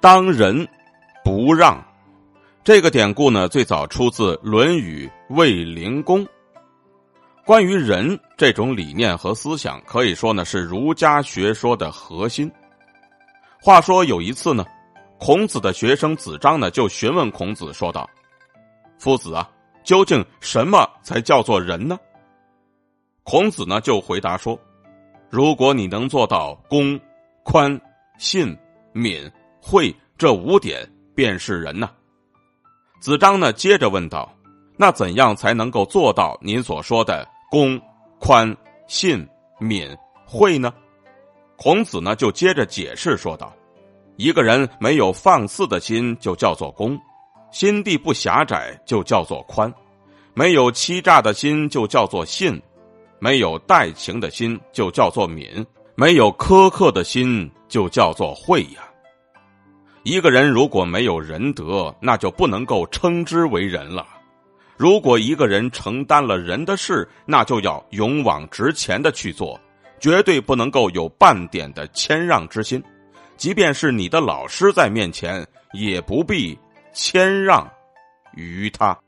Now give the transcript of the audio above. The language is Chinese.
当仁不让。这个典故呢，最早出自《论语·卫灵公》。关于仁这种理念和思想，可以说呢是儒家学说的核心。话说有一次呢，孔子的学生子张呢就询问孔子说道：“夫子啊，究竟什么才叫做仁呢？”孔子呢就回答说：“如果你能做到公、宽、信、敏、惠这五点，便是人呐。”子张呢接着问道：“那怎样才能够做到您所说的？”公、宽、信、敏、惠呢？孔子呢就接着解释说道：“一个人没有放肆的心，就叫做公；心地不狭窄，就叫做宽；没有欺诈的心，就叫做信；没有待情的心，就叫做敏；没有苛刻的心，就叫做惠呀。一个人如果没有仁德，那就不能够称之为人了。”如果一个人承担了人的事，那就要勇往直前的去做，绝对不能够有半点的谦让之心。即便是你的老师在面前，也不必谦让于他。